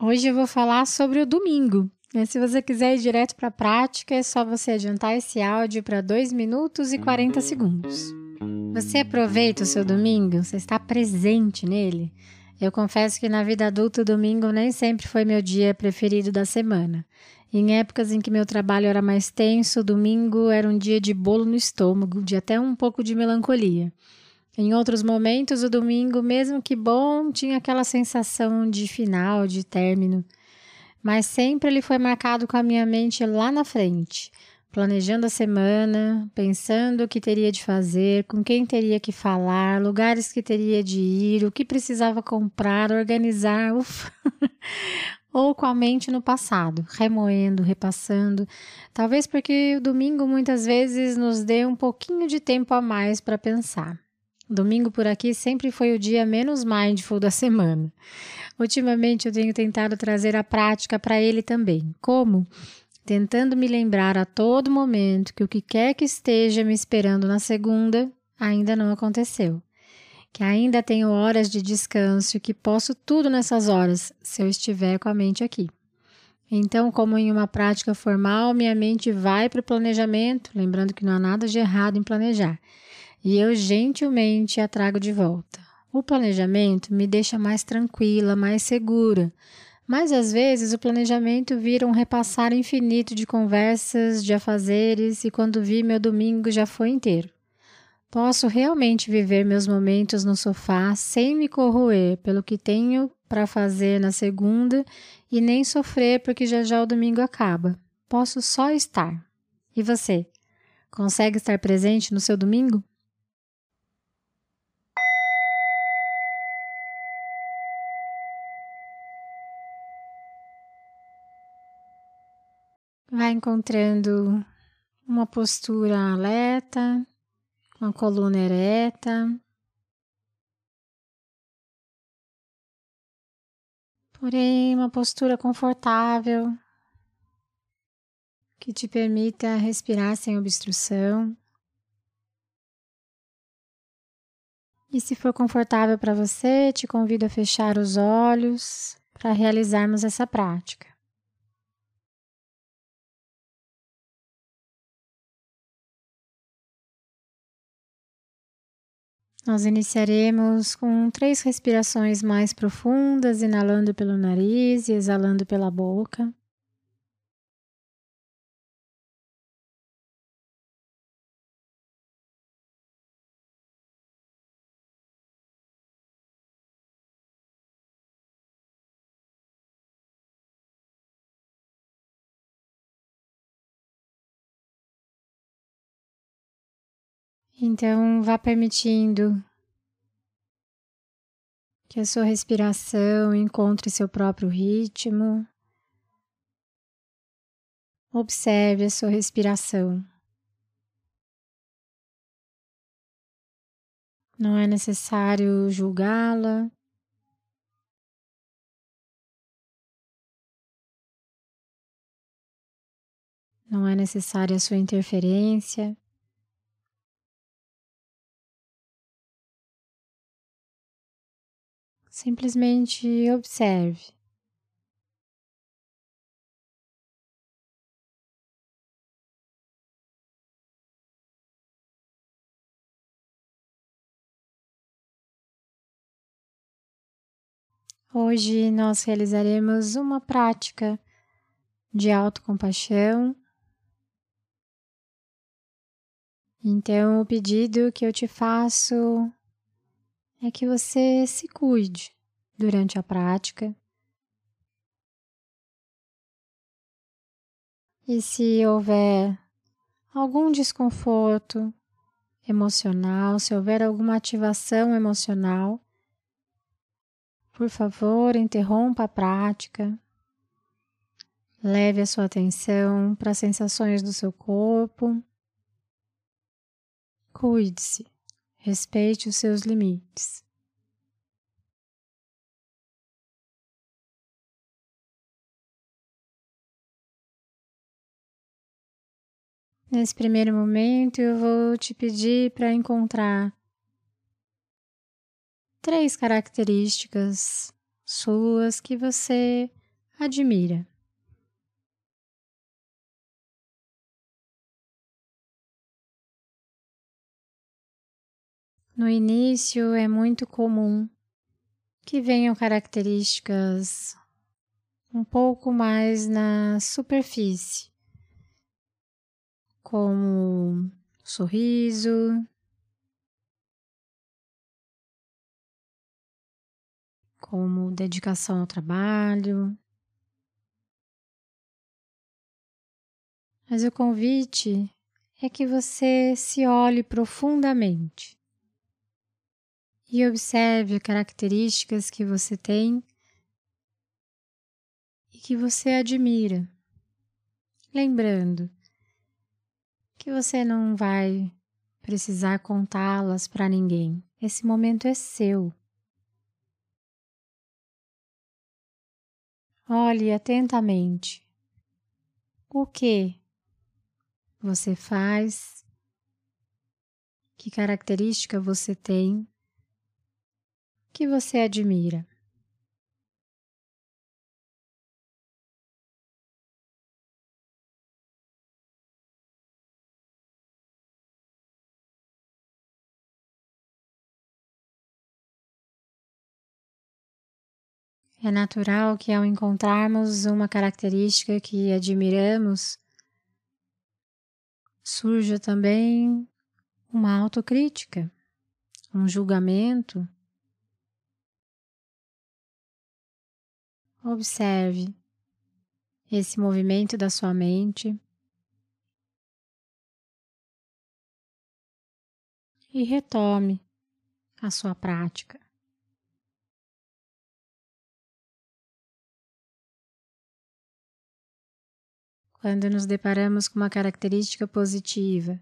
Hoje eu vou falar sobre o domingo. Se você quiser ir direto para a prática, é só você adiantar esse áudio para 2 minutos e 40 segundos. Você aproveita o seu domingo? Você está presente nele? Eu confesso que na vida adulta o domingo nem sempre foi meu dia preferido da semana. Em épocas em que meu trabalho era mais tenso, o domingo era um dia de bolo no estômago, de até um pouco de melancolia. Em outros momentos, o domingo, mesmo que bom, tinha aquela sensação de final, de término. Mas sempre ele foi marcado com a minha mente lá na frente, planejando a semana, pensando o que teria de fazer, com quem teria que falar, lugares que teria de ir, o que precisava comprar, organizar, ufa. ou com a mente no passado, remoendo, repassando. Talvez porque o domingo muitas vezes nos dê um pouquinho de tempo a mais para pensar. Domingo por aqui sempre foi o dia menos mindful da semana. Ultimamente eu tenho tentado trazer a prática para ele também. Como? Tentando me lembrar a todo momento que o que quer que esteja me esperando na segunda ainda não aconteceu. Que ainda tenho horas de descanso e que posso tudo nessas horas se eu estiver com a mente aqui. Então, como em uma prática formal, minha mente vai para o planejamento, lembrando que não há nada de errado em planejar e eu gentilmente a trago de volta. O planejamento me deixa mais tranquila, mais segura. Mas às vezes o planejamento vira um repassar infinito de conversas, de afazeres, e quando vi meu domingo já foi inteiro. Posso realmente viver meus momentos no sofá sem me corroer pelo que tenho para fazer na segunda e nem sofrer porque já já o domingo acaba. Posso só estar. E você? Consegue estar presente no seu domingo? Vai encontrando uma postura alerta, uma coluna ereta. Porém, uma postura confortável que te permita respirar sem obstrução. E se for confortável para você, te convido a fechar os olhos para realizarmos essa prática. Nós iniciaremos com três respirações mais profundas, inalando pelo nariz e exalando pela boca. Então, vá permitindo que a sua respiração encontre seu próprio ritmo. Observe a sua respiração. Não é necessário julgá-la. Não é necessária a sua interferência. Simplesmente observe. Hoje nós realizaremos uma prática de autocompaixão. Então, o pedido que eu te faço é que você se cuide durante a prática. E se houver algum desconforto emocional, se houver alguma ativação emocional, por favor, interrompa a prática. Leve a sua atenção para as sensações do seu corpo. Cuide-se, respeite os seus limites. Nesse primeiro momento, eu vou te pedir para encontrar três características suas que você admira. No início é muito comum que venham características um pouco mais na superfície, como sorriso, como dedicação ao trabalho. Mas o convite é que você se olhe profundamente e observe características que você tem e que você admira. Lembrando que você não vai precisar contá-las para ninguém. Esse momento é seu. Olhe atentamente o que você faz, que característica você tem, que você admira. É natural que ao encontrarmos uma característica que admiramos, surja também uma autocrítica, um julgamento. Observe esse movimento da sua mente e retome a sua prática. quando nos deparamos com uma característica positiva,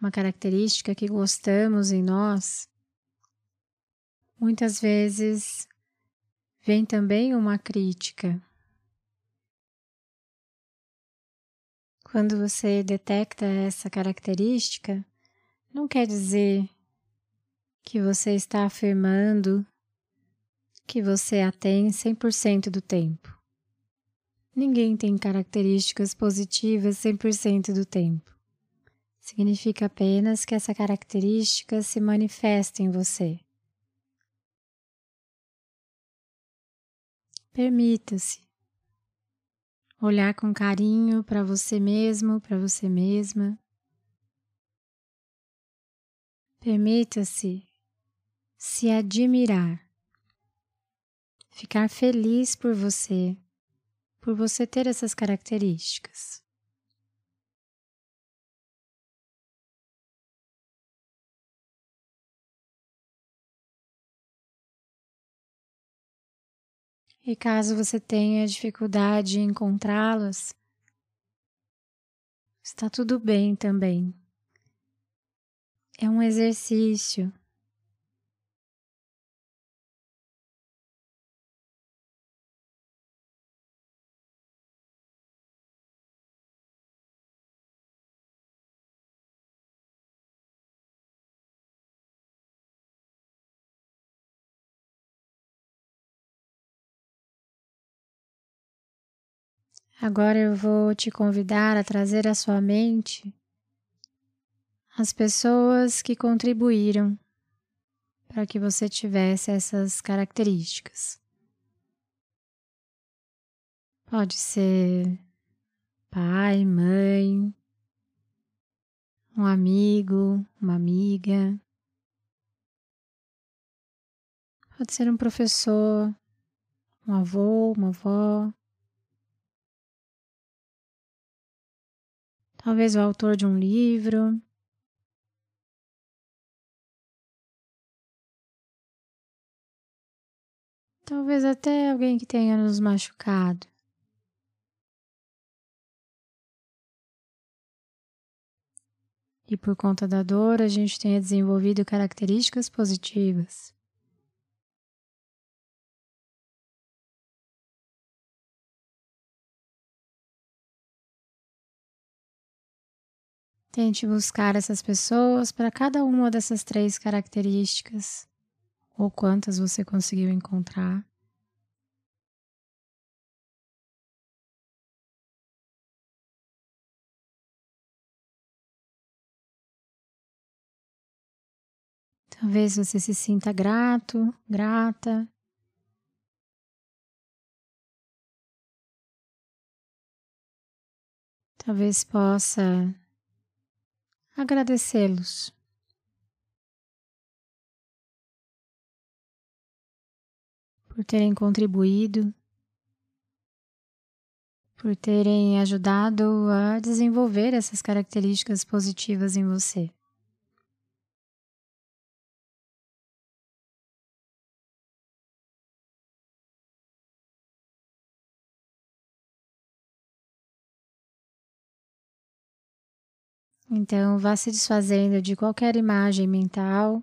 uma característica que gostamos em nós, muitas vezes vem também uma crítica. Quando você detecta essa característica, não quer dizer que você está afirmando que você a tem 100% do tempo. Ninguém tem características positivas 100% do tempo. Significa apenas que essa característica se manifesta em você. Permita-se olhar com carinho para você mesmo, para você mesma. Permita-se se admirar, ficar feliz por você por você ter essas características. E caso você tenha dificuldade em encontrá-las, está tudo bem também. É um exercício Agora eu vou te convidar a trazer à sua mente as pessoas que contribuíram para que você tivesse essas características. Pode ser pai, mãe, um amigo, uma amiga. Pode ser um professor, um avô, uma avó. talvez o autor de um livro. Talvez até alguém que tenha nos machucado. E por conta da dor, a gente tenha desenvolvido características positivas. Tente buscar essas pessoas para cada uma dessas três características, ou quantas você conseguiu encontrar. Talvez você se sinta grato, grata. Talvez possa agradecê-los. Por terem contribuído, por terem ajudado a desenvolver essas características positivas em você. Então, vá se desfazendo de qualquer imagem mental.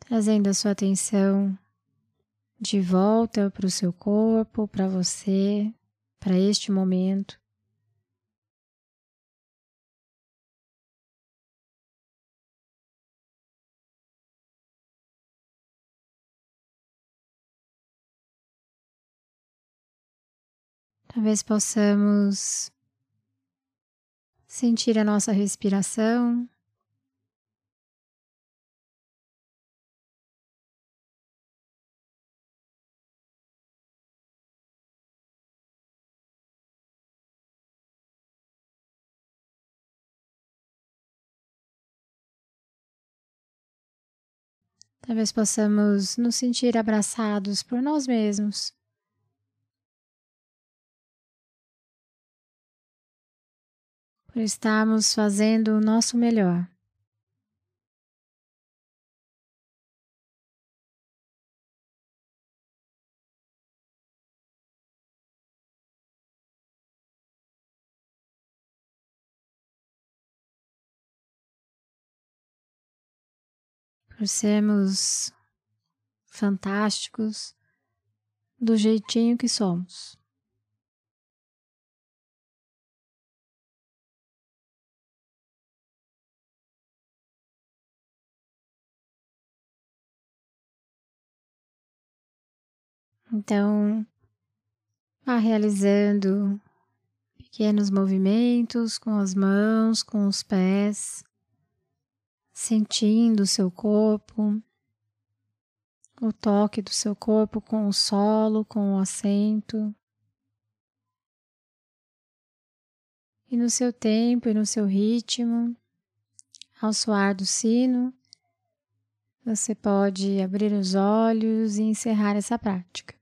Trazendo a sua atenção de volta para o seu corpo, para você, para este momento. Talvez possamos sentir a nossa respiração. Talvez possamos nos sentir abraçados por nós mesmos. Por estarmos fazendo o nosso melhor. Por sermos fantásticos do jeitinho que somos. Então, vá realizando pequenos movimentos com as mãos, com os pés, sentindo o seu corpo, o toque do seu corpo com o solo, com o assento. E no seu tempo e no seu ritmo, ao soar do sino, você pode abrir os olhos e encerrar essa prática.